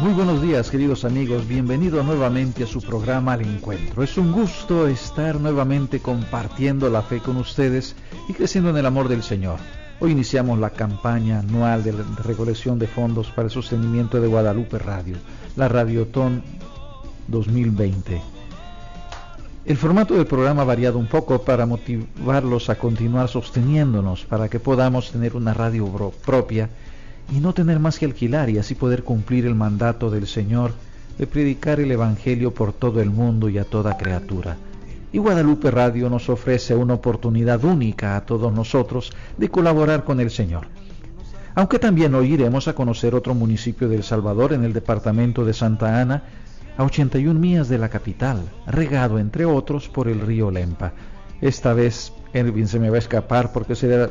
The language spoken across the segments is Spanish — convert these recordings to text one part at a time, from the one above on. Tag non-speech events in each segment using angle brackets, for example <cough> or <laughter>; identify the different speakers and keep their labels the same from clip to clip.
Speaker 1: Muy buenos días queridos amigos, bienvenidos nuevamente a su programa Al Encuentro. Es un gusto estar nuevamente compartiendo la fe con ustedes y creciendo en el amor del Señor. Hoy iniciamos la campaña anual de recolección de fondos para el sostenimiento de Guadalupe Radio, la Radiotón 2020. El formato del programa ha variado un poco para motivarlos a continuar sosteniéndonos, para que podamos tener una radio propia y no tener más que alquilar y así poder cumplir el mandato del Señor de predicar el Evangelio por todo el mundo y a toda criatura. Y Guadalupe Radio nos ofrece una oportunidad única a todos nosotros de colaborar con el Señor. Aunque también hoy iremos a conocer otro municipio de El Salvador en el departamento de Santa Ana, a 81 millas de la capital, regado entre otros por el río Lempa. Esta vez Elvin se me va a escapar porque será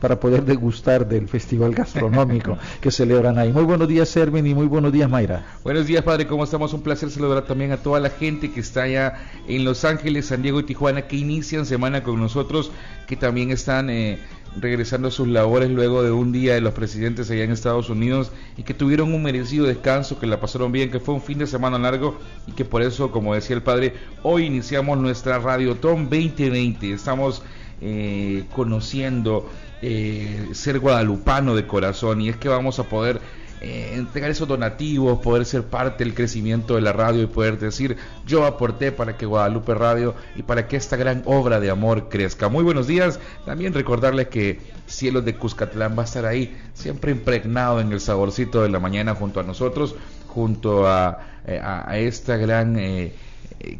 Speaker 1: para poder degustar del festival gastronómico <laughs> que celebran ahí. Muy buenos días, Erwin, y muy buenos días, Mayra.
Speaker 2: Buenos días, padre, ¿cómo estamos? Un placer saludar también a toda la gente que está allá en Los Ángeles, San Diego y Tijuana, que inician semana con nosotros, que también están eh, regresando a sus labores luego de un día de los presidentes allá en Estados Unidos y que tuvieron un merecido descanso, que la pasaron bien, que fue un fin de semana largo y que por eso, como decía el padre, hoy iniciamos nuestra Radiotón 2020. Estamos eh, conociendo eh, ser guadalupano de corazón y es que vamos a poder eh, entregar esos donativos, poder ser parte del crecimiento de la radio y poder decir yo aporté para que Guadalupe Radio y para que esta gran obra de amor crezca. Muy buenos días, también recordarles que Cielos de Cuscatlán va a estar ahí, siempre impregnado en el saborcito de la mañana junto a nosotros, junto a, eh, esta gran eh,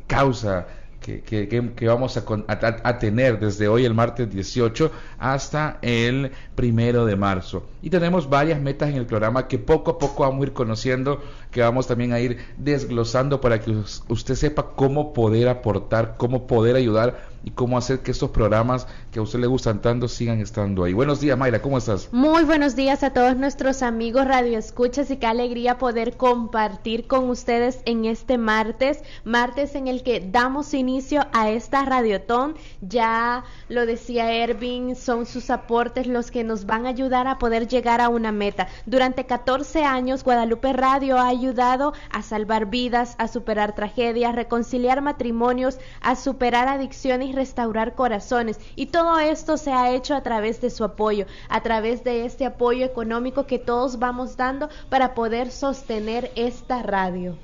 Speaker 2: causa que, que, que- vamos a- a- a tener desde hoy el martes 18 hasta el primero de marzo. Y tenemos varias metas en el programa que poco a poco vamos a ir conociendo, que vamos también a ir desglosando para que us- usted sepa cómo poder aportar, cómo poder ayudar y cómo hacer que estos programas que a usted le gustan tanto sigan estando ahí. Buenos días, Mayra, ¿cómo estás?
Speaker 3: Muy buenos días a todos nuestros amigos Radio Escuchas y qué alegría poder compartir con ustedes en este martes, martes en el que damos inicio a esta radiotón. Ya lo decía Ervin, son sus aportes los que nos van a ayudar a poder llegar a una meta. Durante 14 años Guadalupe Radio ha ayudado a salvar vidas, a superar tragedias, reconciliar matrimonios, a superar adicciones y restaurar corazones. Y todo esto se ha hecho a través de su apoyo, a través de este apoyo económico que todos vamos dando para poder sostener esta radio.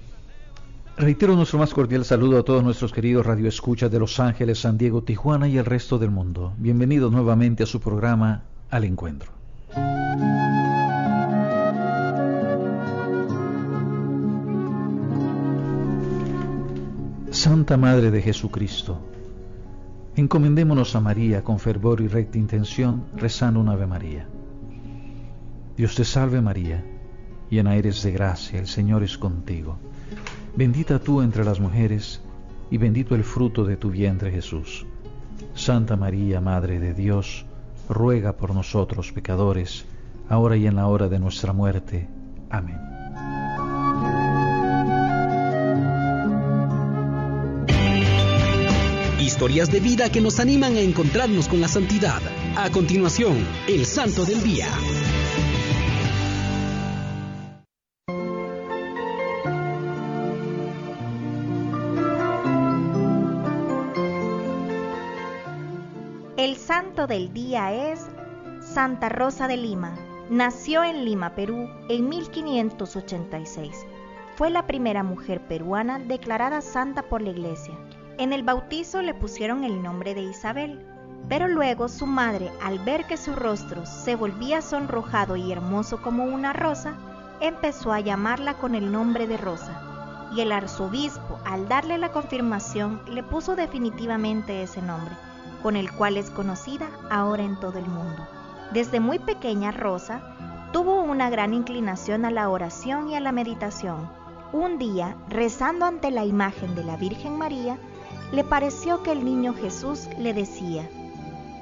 Speaker 1: Reitero nuestro más cordial saludo a todos nuestros queridos radioescuchas de Los Ángeles, San Diego, Tijuana y el resto del mundo. Bienvenidos nuevamente a su programa Al Encuentro. Santa Madre de Jesucristo, encomendémonos a María con fervor y recta intención, rezando un Ave María. Dios te salve María, llena eres de gracia, el Señor es contigo. Bendita tú entre las mujeres, y bendito el fruto de tu vientre Jesús. Santa María, Madre de Dios, ruega por nosotros pecadores, ahora y en la hora de nuestra muerte. Amén.
Speaker 4: Historias de vida que nos animan a encontrarnos con la santidad. A continuación, el Santo del Día.
Speaker 5: El santo del día es Santa Rosa de Lima. Nació en Lima, Perú, en 1586. Fue la primera mujer peruana declarada santa por la iglesia. En el bautizo le pusieron el nombre de Isabel, pero luego su madre, al ver que su rostro se volvía sonrojado y hermoso como una rosa, empezó a llamarla con el nombre de Rosa. Y el arzobispo, al darle la confirmación, le puso definitivamente ese nombre, con el cual es conocida ahora en todo el mundo. Desde muy pequeña Rosa tuvo una gran inclinación a la oración y a la meditación. Un día, rezando ante la imagen de la Virgen María, le pareció que el niño Jesús le decía,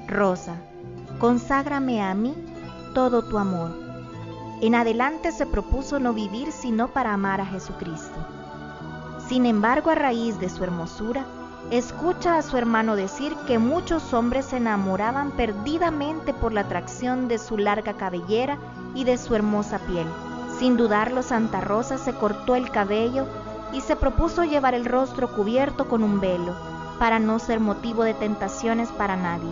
Speaker 5: Rosa, conságrame a mí todo tu amor. En adelante se propuso no vivir sino para amar a Jesucristo. Sin embargo, a raíz de su hermosura, escucha a su hermano decir que muchos hombres se enamoraban perdidamente por la atracción de su larga cabellera y de su hermosa piel. Sin dudarlo, Santa Rosa se cortó el cabello y se propuso llevar el rostro cubierto con un velo, para no ser motivo de tentaciones para nadie.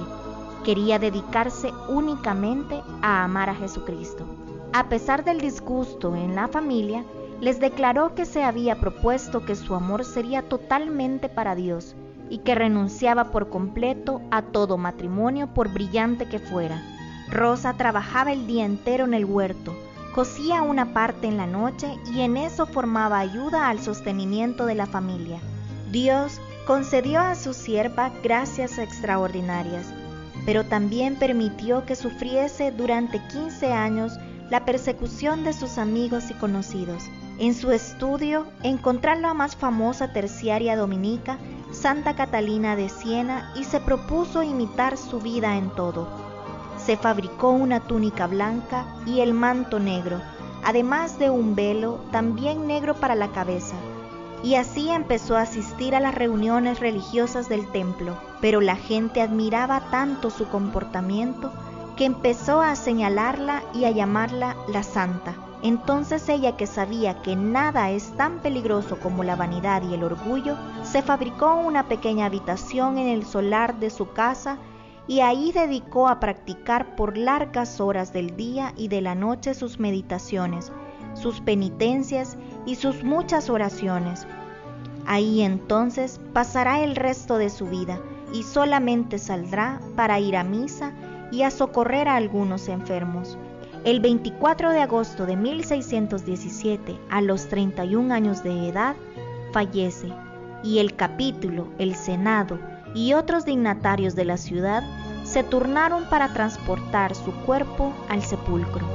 Speaker 5: Quería dedicarse únicamente a amar a Jesucristo. A pesar del disgusto en la familia, les declaró que se había propuesto que su amor sería totalmente para Dios y que renunciaba por completo a todo matrimonio por brillante que fuera. Rosa trabajaba el día entero en el huerto, cosía una parte en la noche y en eso formaba ayuda al sostenimiento de la familia. Dios concedió a su sierva gracias extraordinarias, pero también permitió que sufriese durante 15 años la persecución de sus amigos y conocidos. En su estudio encontró la más famosa terciaria dominica, Santa Catalina de Siena, y se propuso imitar su vida en todo. Se fabricó una túnica blanca y el manto negro, además de un velo también negro para la cabeza, y así empezó a asistir a las reuniones religiosas del templo, pero la gente admiraba tanto su comportamiento que empezó a señalarla y a llamarla la santa. Entonces ella que sabía que nada es tan peligroso como la vanidad y el orgullo, se fabricó una pequeña habitación en el solar de su casa y ahí dedicó a practicar por largas horas del día y de la noche sus meditaciones, sus penitencias y sus muchas oraciones. Ahí entonces pasará el resto de su vida y solamente saldrá para ir a misa y a socorrer a algunos enfermos. El 24 de agosto de 1617, a los 31 años de edad, fallece y el capítulo, el Senado y otros dignatarios de la ciudad se turnaron para transportar su cuerpo al sepulcro.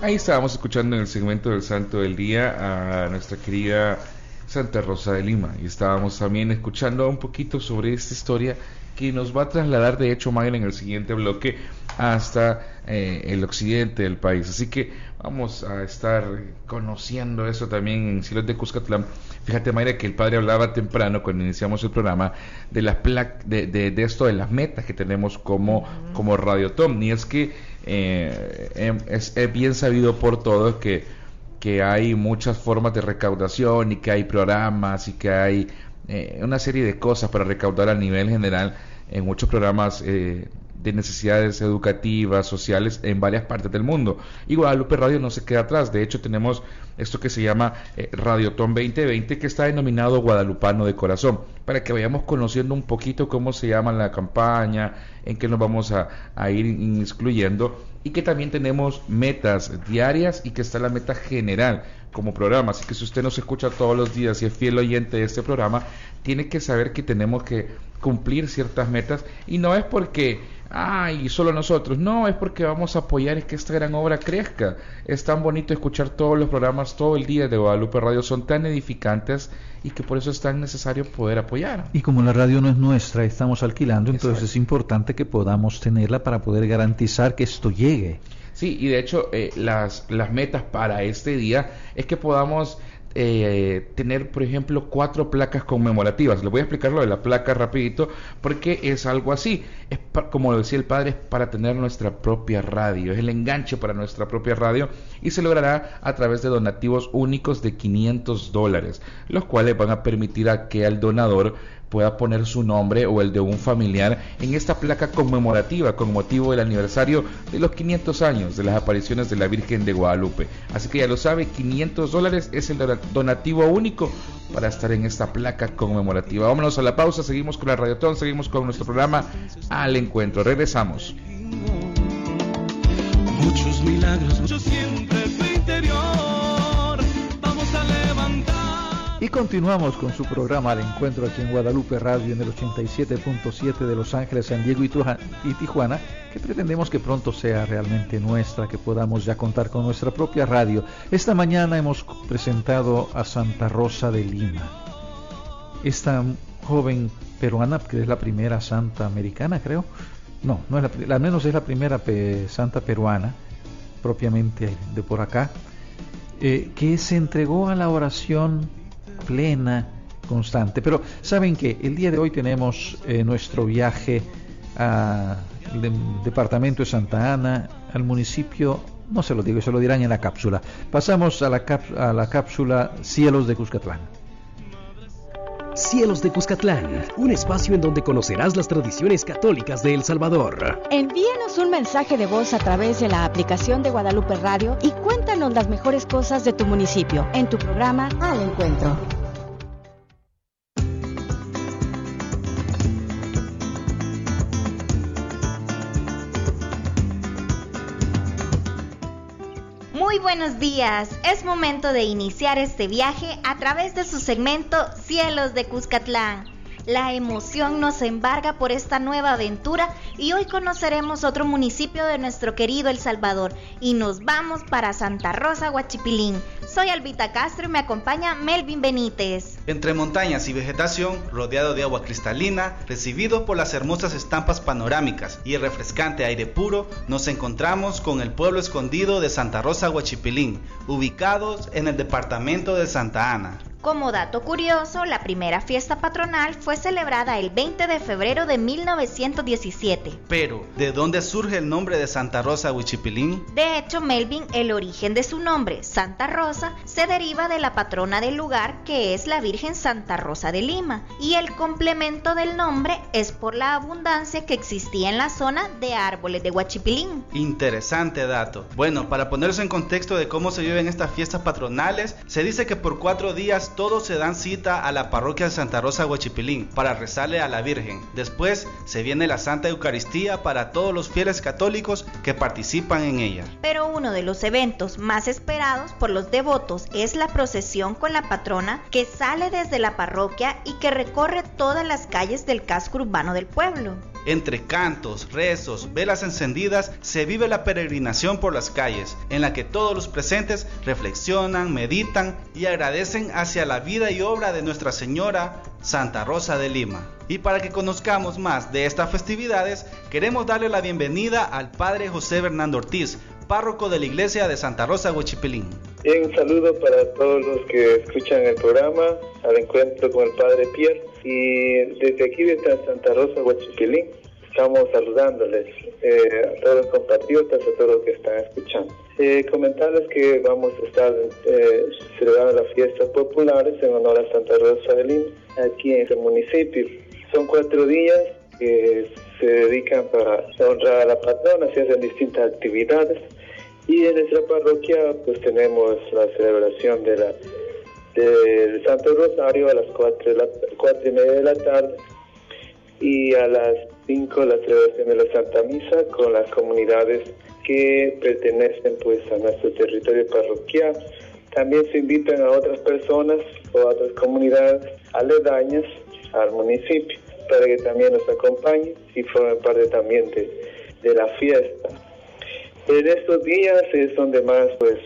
Speaker 2: Ahí estábamos escuchando en el segmento del Santo del Día a nuestra querida Santa Rosa de Lima y estábamos también escuchando un poquito sobre esta historia que nos va a trasladar de hecho Mayra en el siguiente bloque hasta eh, el occidente del país. Así que vamos a estar conociendo eso también en Cielos de Cuscatlán. Fíjate Mayra que el padre hablaba temprano cuando iniciamos el programa de las de, de, esto de las metas que tenemos como, como Radio Tom. Y es que eh, em, es, bien sabido por todos que, que hay muchas formas de recaudación y que hay programas y que hay eh, una serie de cosas para recaudar a nivel general en muchos programas eh, de necesidades educativas, sociales en varias partes del mundo. Y Guadalupe Radio no se queda atrás. De hecho, tenemos esto que se llama eh, Radiotón 2020, que está denominado Guadalupano de Corazón, para que vayamos conociendo un poquito cómo se llama la campaña, en qué nos vamos a, a ir incluyendo, y que también tenemos metas diarias y que está la meta general como programa. Así que si usted nos escucha todos los días y es fiel oyente de este programa, tiene que saber que tenemos que cumplir ciertas metas y no es porque ay, solo nosotros. No, es porque vamos a apoyar que esta gran obra crezca. Es tan bonito escuchar todos los programas todo el día de Guadalupe Radio, son tan edificantes y que por eso es tan necesario poder apoyar.
Speaker 1: Y como la radio no es nuestra, estamos alquilando, entonces es importante que podamos tenerla para poder garantizar que esto llegue.
Speaker 2: Sí, y de hecho eh, las, las metas para este día es que podamos eh, tener, por ejemplo, cuatro placas conmemorativas. Les voy a explicar lo de la placa rapidito porque es algo así. Es como decía el padre, es para tener nuestra propia radio. Es el enganche para nuestra propia radio y se logrará a través de donativos únicos de 500 dólares, los cuales van a permitir a que al donador pueda poner su nombre o el de un familiar en esta placa conmemorativa con motivo del aniversario de los 500 años de las apariciones de la Virgen de Guadalupe. Así que ya lo sabe, 500 dólares es el donativo único para estar en esta placa conmemorativa. Vámonos a la pausa, seguimos con la Radiotón, seguimos con nuestro programa Al Encuentro. Regresamos.
Speaker 6: Muchos milagros, yo siempre
Speaker 1: Y continuamos con su programa Al Encuentro aquí en Guadalupe Radio en el 87.7 de Los Ángeles, San Diego y Tijuana, que pretendemos que pronto sea realmente nuestra, que podamos ya contar con nuestra propia radio. Esta mañana hemos presentado a Santa Rosa de Lima. Esta joven peruana, que es la primera santa americana, creo, no, no es la, al menos es la primera santa peruana, propiamente de por acá, eh, que se entregó a la oración plena, constante. Pero saben que el día de hoy tenemos eh, nuestro viaje al departamento de Santa Ana, al municipio, no se lo digo, se lo dirán en la cápsula. Pasamos a la, a la cápsula Cielos de Cuscatlán.
Speaker 4: Cielos de Cuscatlán, un espacio en donde conocerás las tradiciones católicas de El Salvador.
Speaker 7: Envíanos un mensaje de voz a través de la aplicación de Guadalupe Radio y cuéntanos las mejores cosas de tu municipio en tu programa Al Encuentro.
Speaker 5: Muy buenos días, es momento de iniciar este viaje a través de su segmento Cielos de Cuscatlán. La emoción nos embarga por esta nueva aventura y hoy conoceremos otro municipio de nuestro querido El Salvador y nos vamos para Santa Rosa, Huachipilín. Soy Albita Castro y me acompaña Melvin Benítez.
Speaker 8: Entre montañas y vegetación, rodeado de agua cristalina, recibido por las hermosas estampas panorámicas y el refrescante aire puro, nos encontramos con el pueblo escondido de Santa Rosa, Huachipilín, ubicados en el departamento de Santa Ana.
Speaker 5: Como dato curioso, la primera fiesta patronal fue celebrada el 20 de febrero de 1917.
Speaker 8: Pero, ¿de dónde surge el nombre de Santa Rosa Huichipilín?
Speaker 5: De hecho, Melvin, el origen de su nombre, Santa Rosa, se deriva de la patrona del lugar, que es la Virgen Santa Rosa de Lima, y el complemento del nombre es por la abundancia que existía en la zona de árboles de Huachipilín.
Speaker 8: Interesante dato. Bueno, para ponerse en contexto de cómo se viven estas fiestas patronales, se dice que por cuatro días todos se dan cita a la parroquia de Santa Rosa Huachipilín para rezarle a la Virgen. Después se viene la Santa Eucaristía para todos los fieles católicos que participan en ella.
Speaker 5: Pero uno de los eventos más esperados por los devotos es la procesión con la patrona que sale desde la parroquia y que recorre todas las calles del casco urbano del pueblo.
Speaker 8: Entre cantos, rezos, velas encendidas, se vive la peregrinación por las calles, en la que todos los presentes reflexionan, meditan y agradecen hacia la vida y obra de Nuestra Señora Santa Rosa de Lima. Y para que conozcamos más de estas festividades, queremos darle la bienvenida al Padre José Bernardo Ortiz, párroco de la iglesia de Santa Rosa Huachipilín.
Speaker 9: un saludo para todos los que escuchan el programa, al encuentro con el Padre Pierre. Y desde aquí, desde Santa Rosa Huachipilín, estamos saludándoles eh, a todos los compatriotas, a todos los que están escuchando. Eh, comentarles que vamos a estar eh, celebrando las fiestas populares en honor a Santa Rosa de Lima, aquí en este municipio. Son cuatro días que se dedican para honrar a la patrona, se hacen distintas actividades. Y en nuestra parroquia pues tenemos la celebración de la del Santo Rosario a las cuatro, de la, cuatro y media de la tarde y a las 5 la celebración de la Santa Misa con las comunidades que pertenecen pues a nuestro territorio parroquial. También se invitan a otras personas o a otras comunidades aledañas al municipio para que también nos acompañen y formen parte también de, de la fiesta. En estos días es donde más pues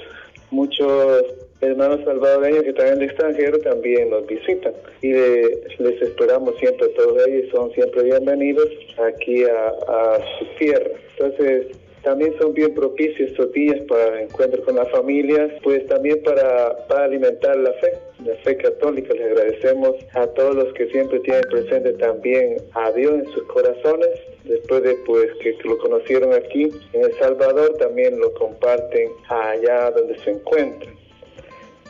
Speaker 9: muchos hermanos salvadoreños que están en el extranjero también nos visitan y les esperamos siempre todos ellos, son siempre bienvenidos aquí a, su tierra. Entonces, también son bien propicios estos días para encuentros con las familias, pues también para, alimentar la fe, la fe católica. Les agradecemos a todos los que siempre tienen presente también a Dios en sus corazones. Después de pues que lo conocieron aquí en El Salvador, también lo comparten allá donde se encuentran.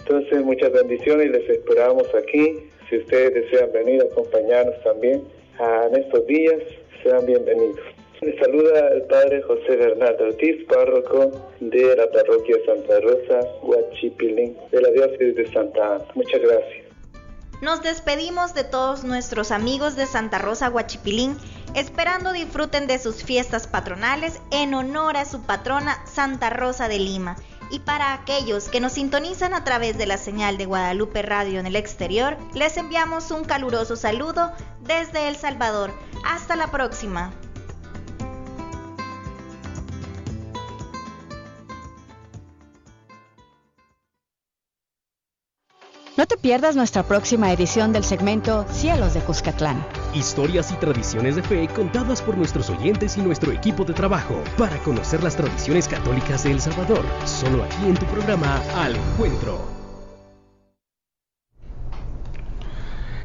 Speaker 9: Entonces, muchas bendiciones y les esperamos aquí. Si ustedes desean venir a acompañarnos también en estos días, sean bienvenidos. Les saluda el Padre José Bernardo Ortiz, párroco de la parroquia Santa Rosa, Huachipilín, de la diócesis de Santa Ana. Muchas gracias.
Speaker 5: Nos despedimos de todos nuestros amigos de Santa Rosa Huachipilín, esperando disfruten de sus fiestas patronales en honor a su patrona Santa Rosa de Lima. Y para aquellos que nos sintonizan a través de la señal de Guadalupe Radio en el exterior, les enviamos un caluroso saludo desde El Salvador. Hasta la próxima.
Speaker 7: No te pierdas nuestra próxima edición del segmento Cielos de Cuscatlán.
Speaker 4: Historias y tradiciones de fe contadas por nuestros oyentes y nuestro equipo de trabajo para conocer las tradiciones católicas de El Salvador. Solo aquí en tu programa Al Encuentro.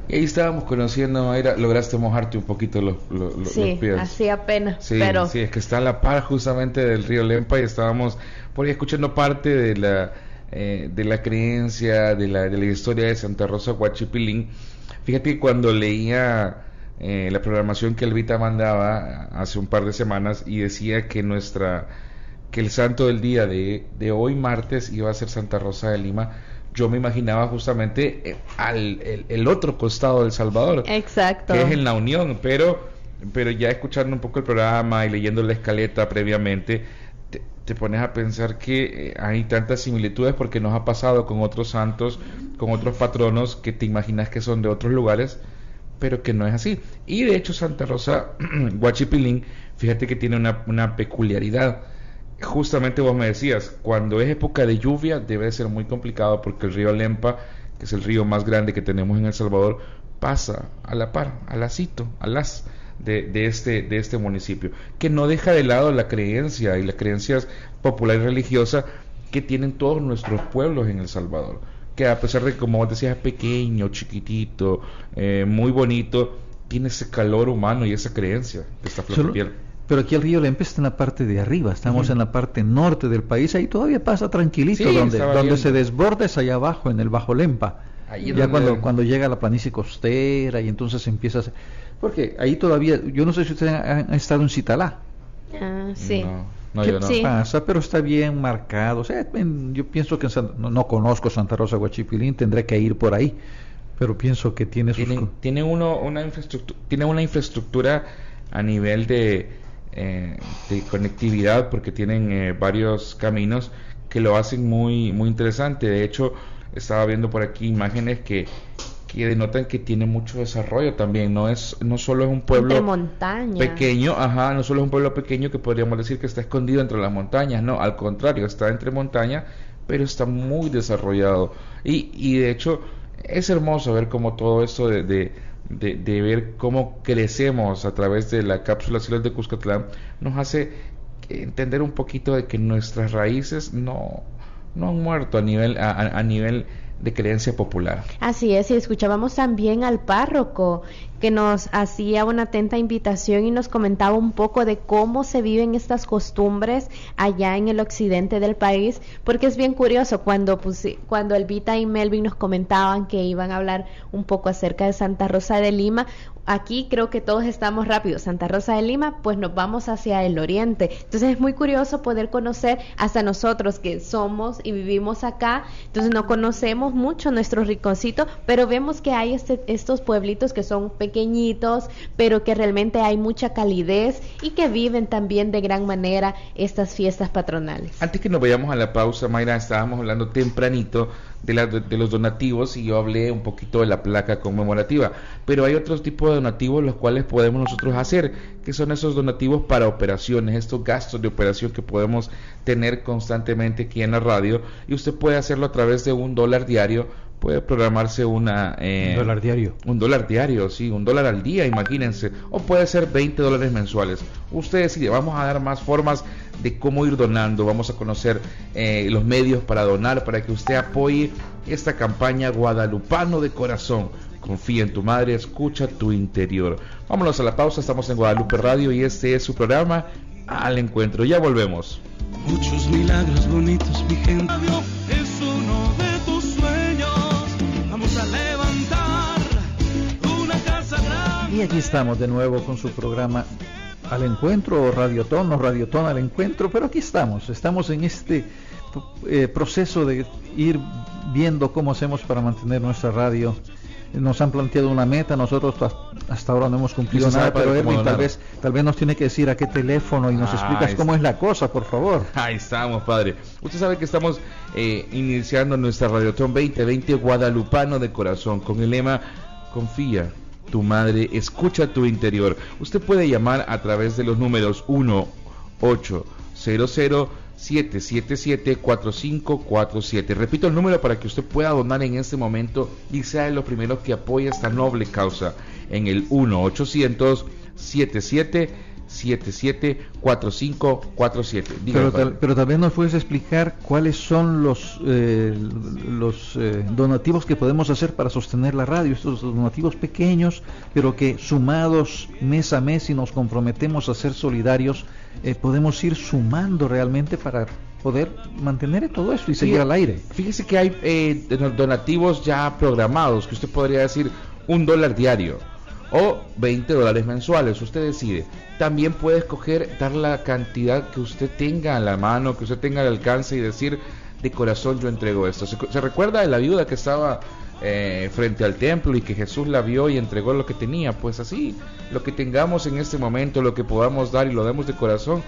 Speaker 2: Y ahí estábamos conociendo, Mayra, lograste mojarte un poquito los, los,
Speaker 3: sí,
Speaker 2: pies.
Speaker 3: así apenas,
Speaker 2: sí,
Speaker 3: pero...
Speaker 2: Sí, es que está a la par justamente del río Lempa y estábamos por ahí escuchando parte de la, eh, de la creencia, de la, de la historia de Santa Rosa Huachipilín. Fíjate que cuando leía eh, la programación que Elvita mandaba hace un par de semanas y decía que nuestra que el santo del día de, de hoy martes iba a ser Santa Rosa de Lima, yo me imaginaba justamente eh, al el, otro costado del Salvador.
Speaker 3: Exacto.
Speaker 2: Que es en la Unión, pero, pero ya escuchando un poco el programa y leyendo la escaleta previamente, te, pones a pensar que eh, hay tantas similitudes porque nos ha pasado con otros santos, con otros patronos que te imaginas que son de otros lugares, pero que no es así. Y de hecho Santa Rosa <clears throat> Guachipilín, fíjate que tiene una, una peculiaridad justamente vos me decías, cuando es época de lluvia debe ser muy complicado porque el río Lempa, que es el río más grande que tenemos en El Salvador, pasa a la par, al lacito, al las de, de, este, de este municipio, que no deja de lado la creencia y las creencias popular y religiosas que tienen todos nuestros pueblos en El Salvador, que a pesar de que como vos decías es pequeño, chiquitito, eh, muy bonito, tiene ese calor humano y esa creencia flor
Speaker 1: pero aquí el río Lempe está en la parte de arriba, estamos en la parte norte del país, ahí todavía pasa tranquilito, donde, donde se desborda es allá abajo, en el Bajo Lempa. Ya cuando, cuando llega la planicie costera y entonces empieza a... Porque ahí todavía, yo no sé si ustedes han, estado en Citalá.
Speaker 3: Ah, sí.
Speaker 2: No, yo no.
Speaker 1: pasa? Pero está bien marcado. O sea, yo pienso que no, conozco Santa Rosa Guachipilín, tendré que ir por ahí. Pero pienso que tiene
Speaker 2: Tiene, tiene, uno, una infraestructura, tiene una infraestructura a nivel de eh, de conectividad porque tienen eh, varios caminos que lo hacen muy muy interesante de hecho estaba viendo por aquí imágenes que que denotan que tiene mucho desarrollo también no es no solo es un pueblo pequeño ajá no solo es un pueblo pequeño que podríamos decir que está escondido entre las montañas no al contrario está entre montañas pero está muy desarrollado. Y, y de hecho es hermoso ver cómo todo esto de de, de, ver cómo crecemos a través de la cápsula ciudad de Cuscatlán, nos hace entender un poquito de que nuestras raíces no, no han muerto a nivel, a, a nivel de creencia popular.
Speaker 3: Así es, y escuchábamos también al párroco que nos hacía una atenta invitación y nos comentaba un poco de cómo se viven estas costumbres allá en el occidente del país, porque es bien curioso cuando, pues, cuando Elvita y Melvin nos comentaban que iban a hablar un poco acerca de Santa Rosa de Lima, aquí creo que todos estamos rápidos. Santa Rosa de Lima, pues nos vamos hacia el oriente. Entonces es muy curioso poder conocer hasta nosotros que somos y vivimos acá. Entonces no conocemos mucho nuestro rinconcito, pero vemos que hay este, estos pueblitos que son pequeñitos, pero que realmente hay mucha calidez y que viven también de gran manera estas fiestas patronales.
Speaker 2: Antes que nos vayamos a la pausa, Mayra, estábamos hablando tempranito de, de, los donativos y yo hablé un poquito de la placa conmemorativa. Pero hay otros tipos de donativos los cuales podemos nosotros hacer, que son esos donativos para operaciones, estos gastos de operación que podemos tener constantemente aquí en la radio y usted puede hacerlo a través de un dólar diario puede programarse una...
Speaker 1: Eh, un dólar diario.
Speaker 2: Un dólar diario, sí, un dólar al día, imagínense. O puede ser 20 dólares mensuales. Usted decide, vamos a dar más formas de cómo ir donando. Vamos a conocer eh, los medios para donar, para que usted apoye esta campaña guadalupano de corazón. Confía en tu madre, escucha tu interior. Vámonos a la pausa, estamos en Guadalupe Radio y este es su programa Al Encuentro. Ya volvemos.
Speaker 6: Muchos milagros bonitos, mi gente. Es uno de
Speaker 1: Y aquí estamos de nuevo con su programa Al Encuentro, o Radiotón, o Radiotón al Encuentro, pero aquí estamos, estamos en este eh, proceso de ir viendo cómo hacemos para mantener nuestra radio. Nos han planteado una meta, nosotros hasta ahora no hemos cumplido nada, pero Edwin tal vez, tal vez nos tiene que decir a qué teléfono y nos ah, explicas cómo es la cosa, por favor.
Speaker 2: Ahí estamos, padre. Usted sabe que estamos eh, iniciando nuestra Radiotón 2020 Guadalupano de Corazón con el lema Confía, tu madre escucha tu interior. Usted puede llamar a través de los números 1 800 777-4547. Repito el número para que usted pueda donar en este momento y sea de los primeros que apoya esta noble causa en el 1-800-77 774547.
Speaker 1: Pero, tal, pero también nos puedes explicar cuáles son los eh, los eh, donativos que podemos hacer para sostener la radio, estos donativos pequeños, pero que sumados mes a mes y nos comprometemos a ser solidarios, eh, podemos ir sumando realmente para poder mantener todo esto y seguir al aire.
Speaker 2: Fíjese que hay eh, donativos ya programados, que usted podría decir un dólar diario o 20 dólares mensuales, usted decide. También puede escoger dar la cantidad que usted tenga a la mano, que usted tenga al alcance y decir, de corazón yo entrego esto. ¿Se, recuerda de la viuda que estaba eh, frente al templo y que Jesús la vio y entregó lo que tenía? Pues así, lo que tengamos en este momento, lo que podamos dar y lo demos de corazón,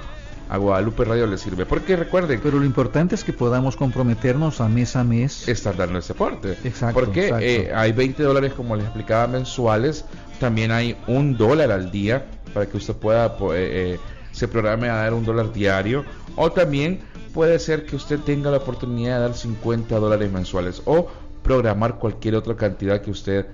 Speaker 2: a Guadalupe Radio le sirve. Porque recuerden.
Speaker 1: Pero lo importante es que podamos comprometernos a mes a mes.
Speaker 2: Estar dando ese aporte. Exacto. Porque eh, hay 20 dólares, como les explicaba, mensuales. También hay un dólar al día para que usted pueda. Eh, eh, se programe a dar un dólar diario. O también puede ser que usted tenga la oportunidad de dar 50 dólares mensuales. O programar cualquier otra cantidad que usted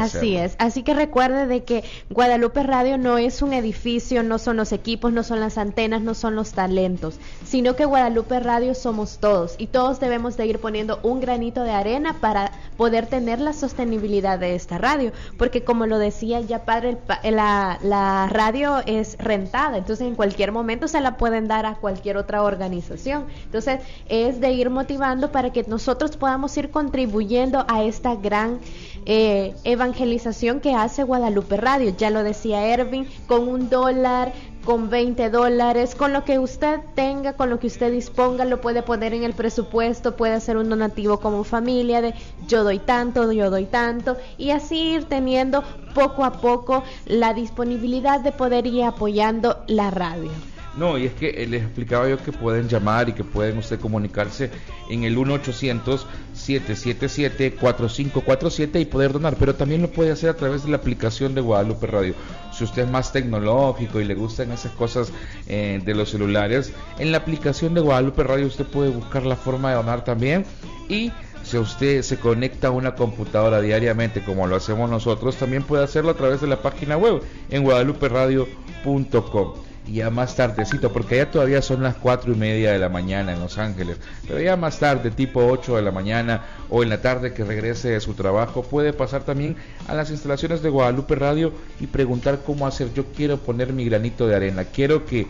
Speaker 3: Así es. Así que recuerde de que Guadalupe Radio no es un edificio, no son los equipos, no son las antenas, no son los talentos, sino que Guadalupe Radio somos todos y todos debemos de ir poniendo un granito de arena para poder tener la sostenibilidad de esta radio, porque como lo decía ya padre, la, la radio es rentada, entonces en cualquier momento se la pueden dar a cualquier otra organización. Entonces es de ir motivando para que nosotros podamos ir contribuyendo a esta gran eh, evangelización que hace Guadalupe Radio. Ya lo decía Ervin, con un dólar, con 20 dólares, con lo que usted tenga, con lo que usted disponga, lo puede poner en el presupuesto, puede hacer un donativo como familia de yo doy tanto, yo doy tanto, y así ir teniendo poco a poco la disponibilidad de poder ir apoyando la radio.
Speaker 2: No, y es que eh, les explicaba yo que pueden llamar y que pueden usted comunicarse en el 1-800-777-4547 y poder donar, pero también lo puede hacer a través de la aplicación de Guadalupe Radio. Si usted es más tecnológico y le gustan esas cosas eh, de los celulares, en la aplicación de Guadalupe Radio usted puede buscar la forma de donar también. Y si usted se conecta a una computadora diariamente como lo hacemos nosotros, también puede hacerlo a través de la página web en guadaluperadio.com ya más tardecito, porque ya todavía son las cuatro y media de la mañana en Los Ángeles, pero ya más tarde, tipo 8 de la mañana o en la tarde que regrese de su trabajo, puede pasar también a las instalaciones de Guadalupe Radio y preguntar cómo hacer. Yo quiero poner mi granito de arena, quiero que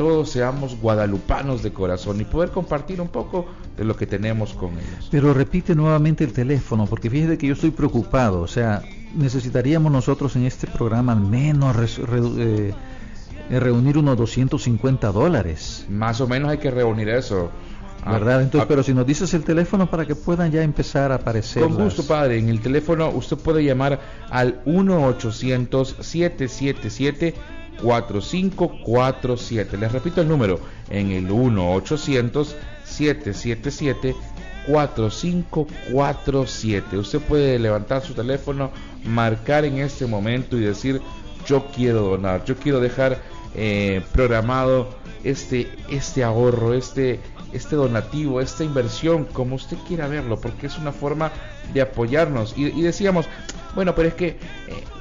Speaker 2: todos seamos guadalupanos de corazón y poder compartir un poco de lo que tenemos con ellos.
Speaker 1: Pero repite nuevamente el teléfono, porque fíjate que yo estoy preocupado, o sea, necesitaríamos nosotros en este programa al menos eh, reunir unos 250 dólares.
Speaker 2: Más o menos hay que reunir eso.
Speaker 1: Ah, ¿Verdad? Entonces, ah, pero si nos dices el teléfono para que puedan ya empezar a aparecer.
Speaker 2: Con gusto, padre. En el teléfono usted puede llamar al 1-800-777-4547. Les repito el número. En el 1-800-777-4547. Usted puede levantar su teléfono, marcar en este momento y decir: Yo quiero donar, yo quiero dejar eh, programado este, este ahorro, este, este donativo, esta inversión, como usted quiera verlo, porque es una forma de apoyarnos. Y, decíamos, bueno, pero es que, eh,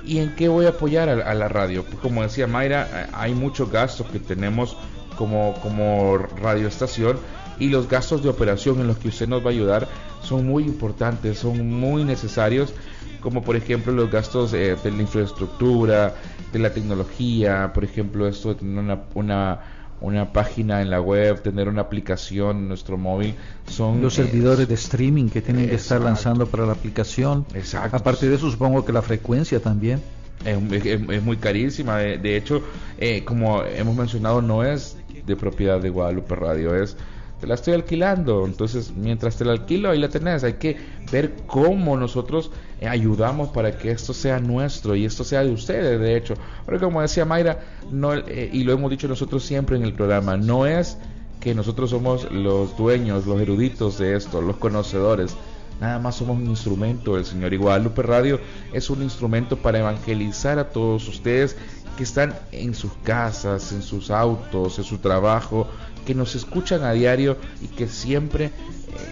Speaker 2: ¿y en qué voy a apoyar a, la radio? Pues como decía Mayra, eh, hay muchos gastos que tenemos como, como radioestación y los gastos de operación en los que usted nos va a ayudar son muy importantes, son muy necesarios como por ejemplo los gastos de la infraestructura, de la tecnología, por ejemplo esto de tener una, una, una página en la web, tener una aplicación en nuestro móvil, son
Speaker 1: los servidores de streaming que tienen que estar lanzando para la aplicación. Exacto. Aparte de eso, supongo que la frecuencia también.
Speaker 2: Es, muy carísima. De, hecho, eh, como hemos mencionado, no es de propiedad de Guadalupe Radio, es te la estoy alquilando. Entonces, mientras te la alquilo, ahí la tenés. Hay que ver cómo nosotros eh, ayudamos para que esto sea nuestro y esto sea de ustedes, de hecho. Porque como decía Mayra, no, eh, y lo hemos dicho nosotros siempre en el programa, no es que nosotros somos los dueños, los eruditos de esto, los conocedores. Nada más somos un instrumento del Señor. Y Guadalupe Radio es un instrumento para evangelizar a todos ustedes que están en sus casas, en sus autos, en su trabajo, que nos escuchan a diario y que siempre eh,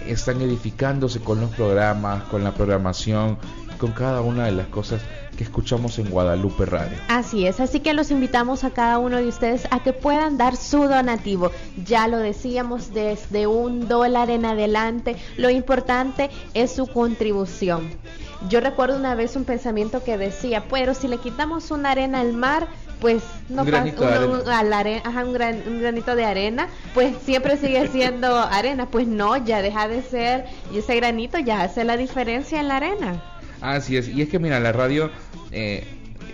Speaker 2: están edificándose con los programas, con la programación, con cada una de las cosas que escuchamos en Guadalupe Radio.
Speaker 3: Así es, así que los invitamos a cada uno de ustedes a que puedan dar su donativo. Ya lo decíamos, desde un dólar en adelante, lo importante es su contribución. Yo recuerdo una vez un pensamiento que decía, pero si le quitamos una arena al mar, pues no
Speaker 2: Un
Speaker 3: pasa un,
Speaker 2: arena.
Speaker 3: a la are- ajá, un gran- un granito de arena, pues siempre sigue <laughs> siendo arena. Pues no, ya deja de ser, y ese granito ya hace la diferencia en la arena.
Speaker 2: Así es, y es que mira, la radio eh,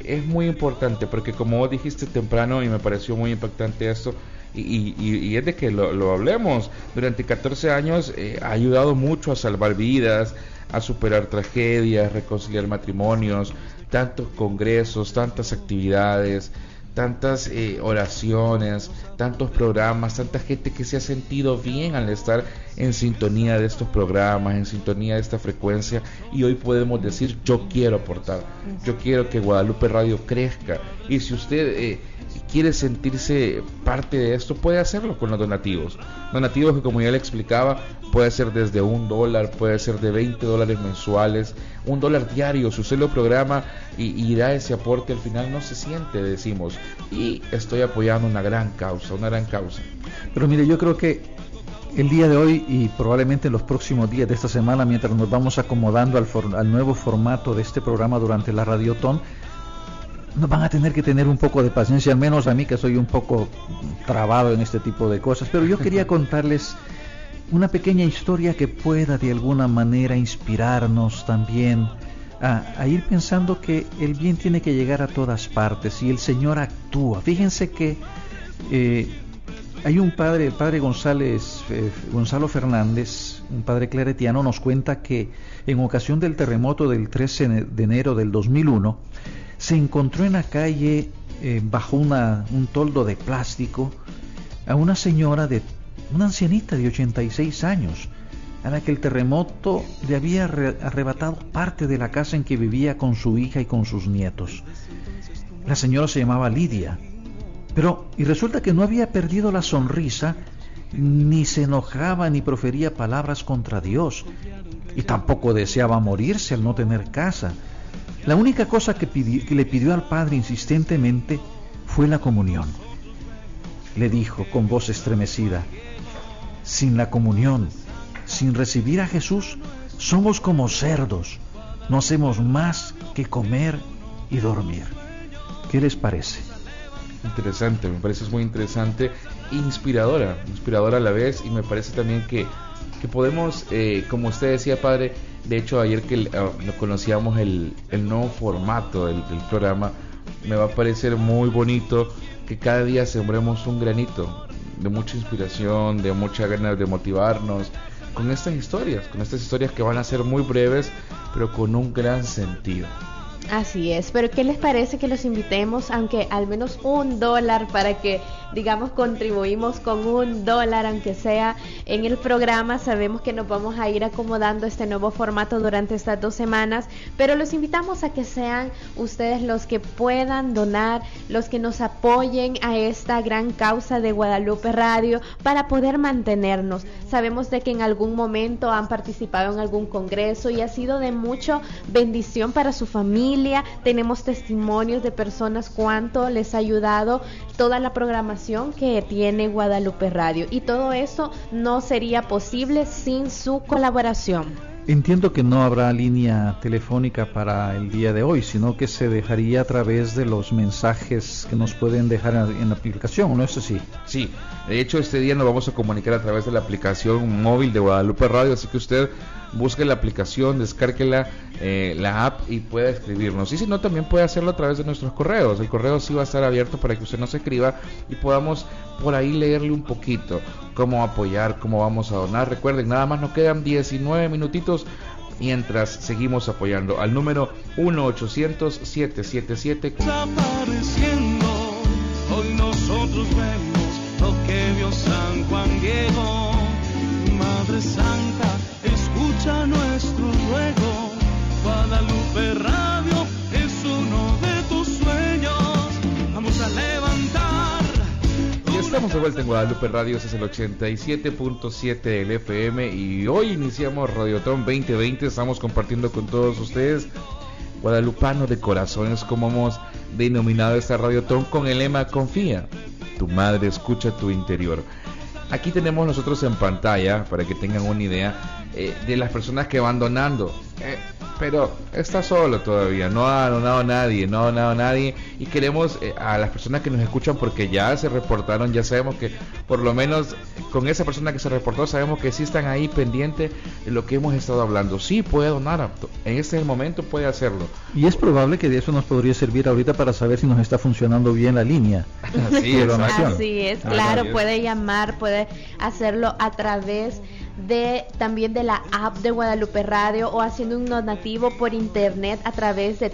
Speaker 2: es muy importante porque como vos dijiste temprano y me pareció muy impactante esto, y, y- y- y es de que lo, lo hablemos, durante 14 años eh, ha ayudado mucho a salvar vidas, a superar tragedias, reconciliar matrimonios, tantos congresos, tantas actividades, tantas eh, oraciones, tantos programas, tanta gente que se ha sentido bien al estar en sintonía de estos programas, en sintonía de esta frecuencia y hoy podemos decir yo quiero aportar, yo quiero que Guadalupe Radio crezca y si usted eh, quiere sentirse parte de esto puede hacerlo con los donativos, donativos que como ya le explicaba puede ser desde un dólar, puede ser de 20 dólares mensuales, un dólar diario, si usted lo programa y, y da ese aporte al final no se siente, decimos, y estoy apoyando una gran causa, una gran causa.
Speaker 1: Pero mire, yo creo que el día de hoy y probablemente en los próximos días de esta semana, mientras nos vamos acomodando al, al nuevo formato de este programa durante la Radiotón, van a tener que tener un poco de paciencia, al menos a mí que soy un poco trabado en este tipo de cosas. Pero yo quería <laughs> contarles una pequeña historia que pueda de alguna manera inspirarnos también a, a ir pensando que el bien tiene que llegar a todas partes y el Señor actúa. Fíjense que eh, hay un padre, el padre González, eh, Gonzalo Fernández, un padre claretiano, nos cuenta que en ocasión del terremoto del 13 de enero del 2001, se encontró en la calle, eh, bajo una, un toldo de plástico, a una señora de, una ancianita de 86 años, a la que el terremoto le había arre- arrebatado parte de la casa en que vivía con su hija y con sus nietos. La señora se llamaba Lidia. Pero, y resulta que no había perdido la sonrisa, ni se enojaba ni profería palabras contra Dios, y tampoco deseaba morirse al no tener casa. La única cosa que, que le pidió al Padre insistentemente fue la comunión. Le dijo con voz estremecida, sin la comunión, sin recibir a Jesús, somos como cerdos, no hacemos más que comer y dormir. ¿Qué les parece?
Speaker 2: Interesante, me parece muy interesante, inspiradora, inspiradora a la vez y me parece también que, que podemos, eh, como usted decía padre, de hecho ayer que lo conocíamos el, el nuevo formato del, del programa, me va a parecer muy bonito que cada día sembremos un granito de mucha inspiración, de muchas ganas de motivarnos con estas historias, con estas historias que van a ser muy breves, pero con un gran sentido.
Speaker 3: Así es, pero ¿qué les parece que los invitemos, aunque al menos un dólar, para que, digamos, contribuimos con un dólar, aunque sea en el programa? Sabemos que nos vamos a ir acomodando este nuevo formato durante estas dos semanas, pero los invitamos a que sean ustedes los que puedan donar, los que nos apoyen a esta gran causa de Guadalupe Radio para poder mantenernos. Sabemos de que en algún momento han participado en algún congreso y ha sido de mucha bendición para su familia. Tenemos testimonios de personas cuánto les ha ayudado toda la programación que tiene Guadalupe Radio. Y todo eso no sería posible sin su colaboración.
Speaker 1: Entiendo que no habrá línea telefónica para el día de hoy, sino que se dejaría a través de los mensajes que nos pueden dejar en en la aplicación, ¿no es así?
Speaker 2: Sí, de hecho este día nos vamos a comunicar a través de la aplicación móvil de Guadalupe Radio, así que usted busque la aplicación, descárguela, eh, la app y pueda escribirnos. Y si no, también puede hacerlo a través de nuestros correos. El correo sí va a estar abierto para que usted nos escriba y podamos por ahí leerle un poquito cómo apoyar, cómo vamos a donar. Recuerden, nada más nos quedan 19 minutitos mientras seguimos apoyando al número 1-800-777.
Speaker 6: desapareciendo. Hoy nosotros
Speaker 2: vuelta en Guadalupe Radio, ese es el 87.7 del FM y hoy iniciamos Radiotón 2020, estamos compartiendo con todos ustedes Guadalupano de corazones como hemos denominado esta Radiotón con el lema Confía, tu madre escucha tu interior. Aquí tenemos nosotros en pantalla, para que tengan una idea, eh, de las personas que van donando. Eh, pero está solo todavía, no ha donado nadie, no ha donado nadie y queremos eh, a las personas que nos escuchan porque ya se reportaron, ya sabemos que por lo menos con esa persona que se reportó sabemos que sí están ahí pendientes de lo que hemos estado hablando. Sí puede donar, en este momento puede hacerlo.
Speaker 1: Y es probable que de eso nos podría servir ahorita para saber si nos está funcionando bien la línea.
Speaker 3: Así es, Así es, claro, puede llamar, puede hacerlo a través de también de la app de Guadalupe Radio o haciendo un donativo por internet a través de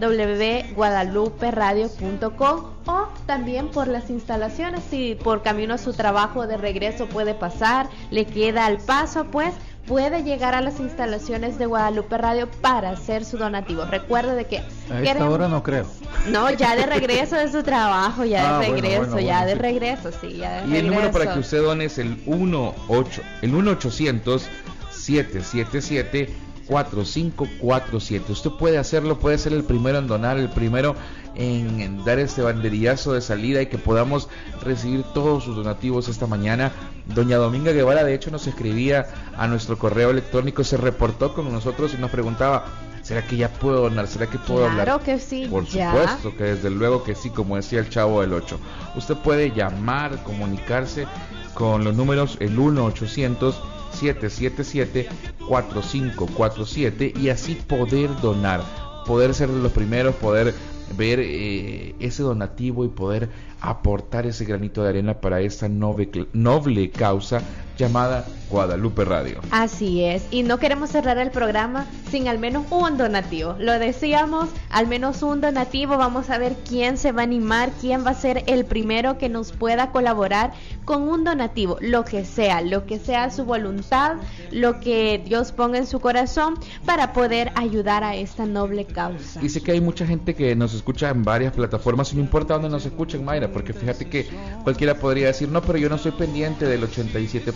Speaker 3: www.guadaluperadio.com o también por las instalaciones. Si por camino a su trabajo de regreso puede pasar, le queda al paso, pues puede llegar a las instalaciones de Guadalupe Radio para hacer su donativo. Recuerde de que
Speaker 1: a esta hora no creo.
Speaker 3: No, ya de regreso de su trabajo, ya <laughs> de ah, regreso, ya de regreso, sí, ya de
Speaker 2: Y el número para que usted done es el 18 el 1800 777 4547. Usted puede hacerlo, puede ser el primero en donar, el primero en dar este banderillazo de salida y que podamos recibir todos sus donativos esta mañana. Doña Dominga Guevara, de hecho, nos escribía a nuestro correo electrónico, se reportó con nosotros y nos preguntaba, ¿será que ya puedo donar? ¿Será que puedo hablar?
Speaker 3: Claro que sí.
Speaker 2: Por supuesto que desde luego que sí, como decía el chavo del 8. Usted puede llamar, comunicarse con los números el 1 800 777 4547 y así poder donar, poder ser de los primeros, poder ver eh, ese donativo y poder aportar ese granito de arena para esta noble, noble causa llamada Guadalupe Radio.
Speaker 3: Así es, y no queremos cerrar el programa sin al menos un donativo. Lo decíamos, al menos un donativo, vamos a ver quién se va a animar, quién va a ser el primero que nos pueda colaborar con un donativo, lo que sea, lo que sea su voluntad, lo que Dios ponga en su corazón para poder ayudar a esta noble causa.
Speaker 2: Dice que hay mucha gente que nos escucha en varias plataformas y no importa dónde nos escuchen, Mayra, porque fíjate que cualquiera podría decir, no, pero yo no soy pendiente del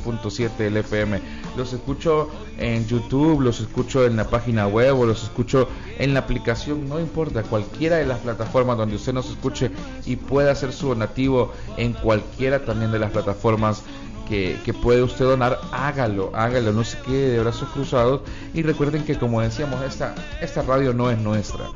Speaker 2: 87.7 del FM. Los escucho en YouTube, los escucho en la página web o los escucho en la aplicación, no importa, cualquiera de las plataformas donde usted nos escuche y pueda hacer su donativo en cualquiera también de las plataformas que, que, puede usted donar, hágalo, hágalo, no se quede de brazos cruzados y recuerden que como decíamos, esta, esta radio no es nuestra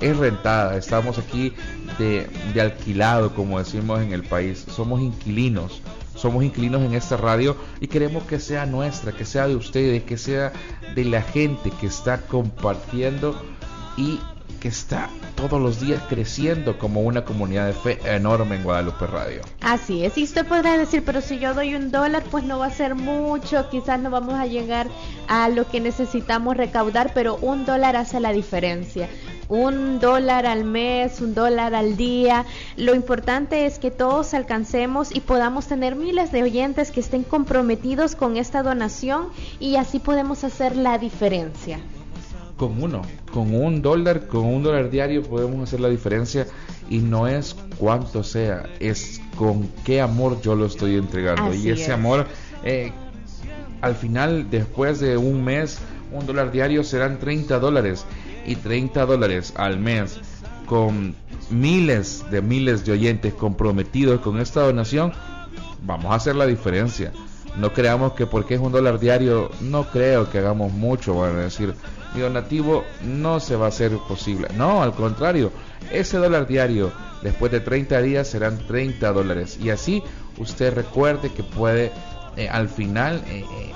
Speaker 2: es rentada, estamos aquí de, de, alquilado, como decimos en el país, somos inquilinos, somos inquilinos en esta radio y queremos que sea nuestra, que sea de ustedes, que sea de la gente que está compartiendo y que está todos los días creciendo como una comunidad de fe enorme en Guadalupe Radio.
Speaker 3: Así es, y usted podrá decir, pero si yo doy un dólar, pues no va a ser mucho, quizás no vamos a llegar a lo que necesitamos recaudar, pero un dólar hace la diferencia un dólar al mes, un dólar al día. Lo importante es que todos alcancemos y podamos tener miles de oyentes que estén comprometidos con esta donación y así podemos hacer la diferencia.
Speaker 2: Con uno, con un dólar, con un dólar diario podemos hacer la diferencia y no es cuánto sea, es con qué amor yo lo estoy entregando. y ese amor, eh, al final, después de un mes, un dólar diario serán 30 dólares y 30 dólares al mes con miles de miles de oyentes comprometidos con esta donación, vamos a hacer la diferencia. No creamos que porque es un dólar diario, no creo que hagamos mucho, van a decir, mi donativo no se va a hacer posible. No, al contrario, ese dólar diario después de 30 días serán 30 dólares. Y así usted recuerde que puede eh, al final eh, eh,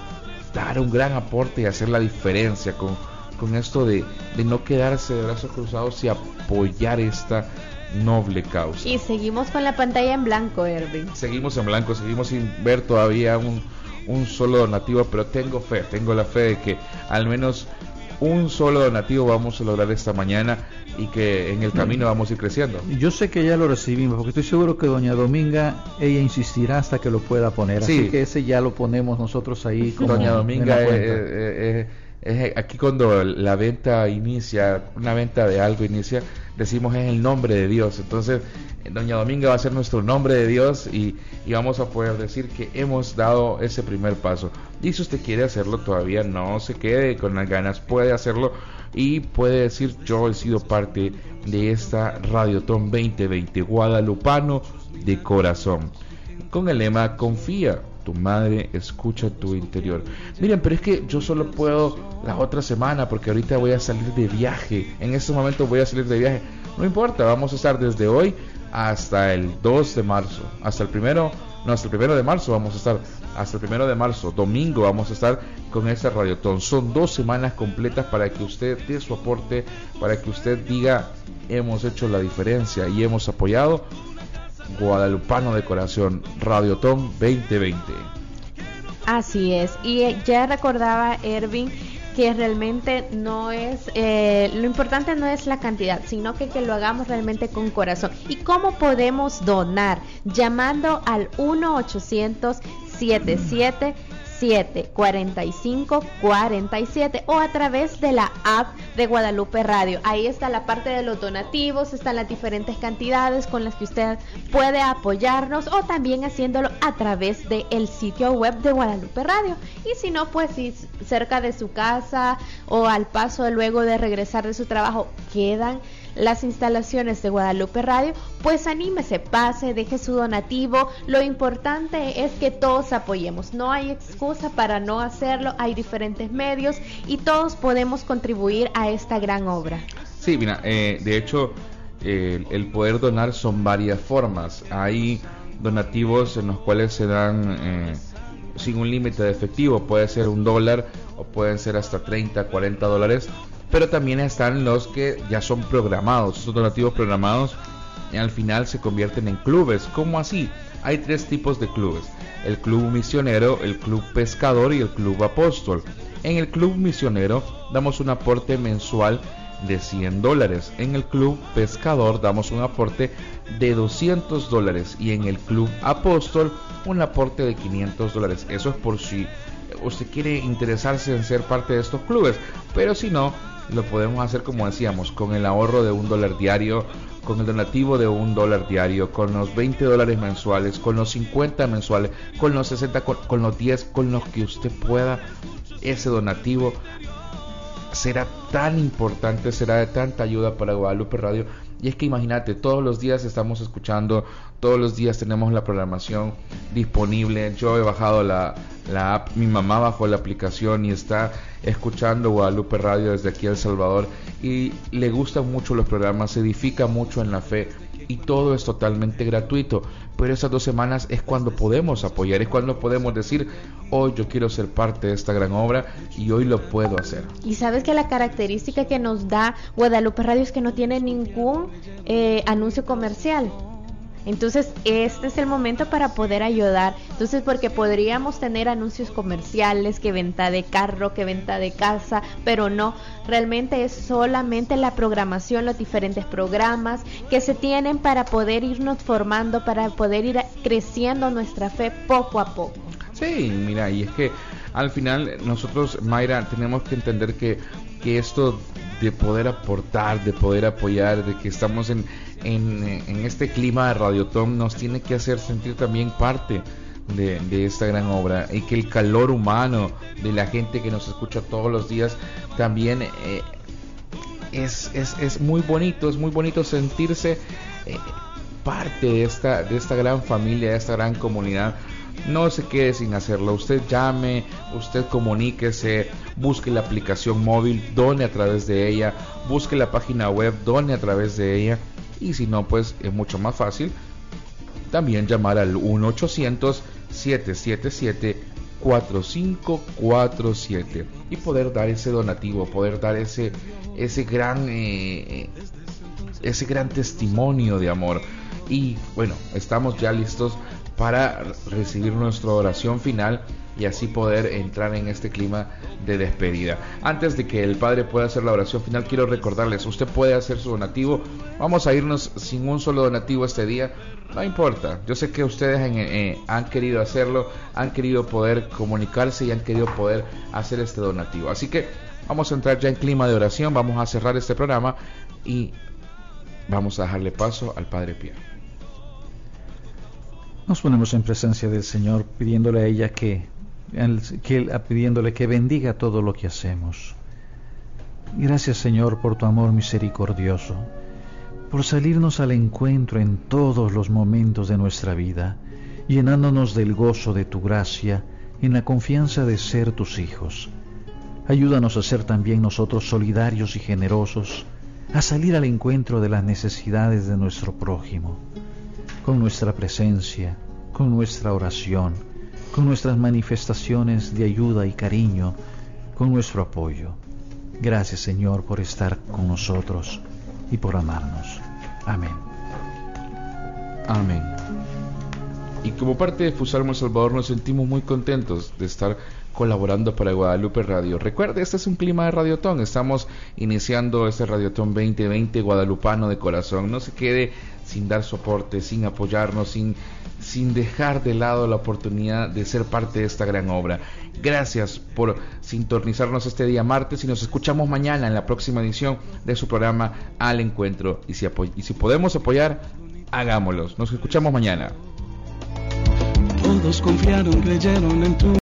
Speaker 2: dar un gran aporte y hacer la diferencia con con esto de, no quedarse de brazos cruzados y apoyar esta noble causa.
Speaker 3: Y seguimos con la pantalla en blanco, Erwin.
Speaker 2: Seguimos en blanco, seguimos sin ver todavía un, un solo donativo, pero tengo fe, tengo la fe de que al menos un solo donativo vamos a lograr esta mañana y que en el camino vamos a ir creciendo.
Speaker 1: Yo sé que ya lo recibimos, porque estoy seguro que doña Dominga, ella insistirá hasta que lo pueda poner, así que ese ya lo ponemos nosotros ahí. <laughs>
Speaker 2: Como doña Dominga es Es aquí cuando la venta inicia, una venta de algo inicia, decimos es el nombre de Dios. Entonces, Doña Dominga va a ser nuestro nombre de Dios y, y, vamos a poder decir que hemos dado ese primer paso. Y si usted quiere hacerlo, todavía no se quede con las ganas, puede hacerlo y puede decir yo he sido parte de esta Radiotón 2020 guadalupano de corazón. Con el lema confía, tu madre escucha tu interior. Miren, pero es que yo solo puedo la otra semana porque ahorita voy a salir de viaje. En este momento voy a salir de viaje. No importa, vamos a estar desde hoy hasta el 2 de marzo, hasta el primero, no, hasta el primero de marzo vamos a estar, hasta el primero de marzo, domingo vamos a estar con este radiotón. Son dos semanas completas para que usted dé su aporte, para que usted diga hemos hecho la diferencia y hemos apoyado Guadalupano de Corazón, Radiotón 2020.
Speaker 3: Así es, y eh, ya recordaba Ervin que realmente no es, eh, lo importante no es la cantidad, sino que, que lo hagamos realmente con corazón. ¿Y cómo podemos donar? Llamando al 1 800 77 45 47 o a través de la app de Guadalupe Radio. Ahí está la parte de los donativos, están las diferentes cantidades con las que usted puede apoyarnos o también haciéndolo a través del el sitio web de Guadalupe Radio. Y si no, pues si cerca de su casa o al paso luego de regresar de su trabajo quedan las instalaciones de Guadalupe Radio, pues anímese, pase, deje su donativo. Lo importante es que todos apoyemos. No hay excusa para no hacerlo. Hay diferentes medios y todos podemos contribuir a esta gran obra.
Speaker 2: Sí, mira, eh, de hecho, eh, el poder donar son varias formas. Hay donativos en los cuales se dan eh, sin un límite de efectivo. Puede ser un dólar o pueden ser hasta 30, 40 dólares pero también están los que ya son programados, esos donativos programados al final se convierten en clubes. ¿Cómo así? Hay tres tipos de clubes, el club misionero, el club pescador y el club apóstol. En el club misionero damos un aporte mensual de 100 dólares. En el club pescador damos un aporte de 200 dólares y en el club apóstol un aporte de 500 dólares. Eso es por si usted quiere interesarse en ser parte de estos clubes, pero si no, lo podemos hacer como decíamos, con el ahorro de un dólar diario, con el donativo de un dólar diario, con los 20 dólares mensuales, con los 50 mensuales, con los 60, con, los 10, con los que usted pueda, ese donativo será tan importante, será de tanta ayuda para Guadalupe Radio. Y es que imagínate, todos los días estamos escuchando, todos los días tenemos la programación disponible. Yo he bajado la, la app, mi mamá bajó la aplicación y está escuchando Guadalupe Radio desde aquí El Salvador y le gustan mucho los programas, se edifica mucho en la fe y todo es totalmente gratuito. Pero esas dos semanas es cuando podemos apoyar, es cuando podemos decir, hoy yo quiero ser parte de esta gran obra y hoy lo puedo hacer.
Speaker 3: Y sabes que la característica que nos da Guadalupe Radio es que no tiene ningún eh, anuncio comercial. Entonces, este es el momento para poder ayudar. Entonces, porque podríamos tener anuncios comerciales, que venta de carro, que venta de casa, pero no, realmente es solamente la programación, los diferentes programas que se tienen para poder irnos formando, para poder ir creciendo nuestra fe poco a poco.
Speaker 2: Sí, mira, y es que al final nosotros, Mayra, tenemos que entender que, que esto de poder aportar, de poder apoyar, de que estamos en en, este clima de Radiotón nos tiene que hacer sentir también parte de, esta gran obra y que el calor humano de la gente que nos escucha todos los días también eh, es, es, muy bonito, es muy bonito sentirse eh, parte de esta, de esta gran familia, de esta gran comunidad. No se quede sin hacerlo. Usted llame, usted comuníquese, busque la aplicación móvil, done a través de ella, busque la página web, done a través de ella y si no pues es mucho más fácil también llamar al 1-800-777-4547 y poder dar ese donativo, poder dar ese, ese, gran, eh, ese gran testimonio de amor. Y bueno, estamos ya listos para recibir nuestra oración final y así poder entrar en este clima de despedida. Antes de que el Padre pueda hacer la oración final, quiero recordarles, usted puede hacer su donativo. Vamos a irnos sin un solo donativo este día. No importa, yo sé que ustedes eh, han querido hacerlo, han querido poder comunicarse y han querido poder hacer este donativo. Así que vamos a entrar ya en clima de oración, vamos a cerrar este programa y vamos a dejarle paso al Padre Pierre.
Speaker 1: Nos ponemos en presencia del Señor pidiéndole a ella que, que pidiéndole que bendiga todo lo que hacemos. Gracias Señor por tu amor misericordioso, por salirnos al encuentro en todos los momentos de nuestra vida, llenándonos del gozo de tu gracia en la confianza de ser tus hijos. Ayúdanos a ser también nosotros solidarios y generosos, a salir al encuentro de las necesidades de nuestro prójimo con nuestra presencia, con nuestra oración, con nuestras manifestaciones de ayuda y cariño, con nuestro apoyo. Gracias Señor por estar con nosotros y por amarnos. Amén.
Speaker 2: Amén. Y como parte de Fusalmo Salvador nos sentimos muy contentos de estar colaborando para Guadalupe Radio. Recuerde, este es un clima de Radiotón. Estamos iniciando este Radiotón 2020 guadalupano de corazón. No se quede sin dar soporte, sin apoyarnos, sin, sin dejar de lado la oportunidad de ser parte de esta gran obra. Gracias por sintonizarnos este día martes y nos escuchamos mañana en la próxima edición de su programa Al Encuentro. Y si, y si podemos apoyar, hagámoslo. Nos escuchamos mañana.
Speaker 6: Todos confiaron, creyeron en tu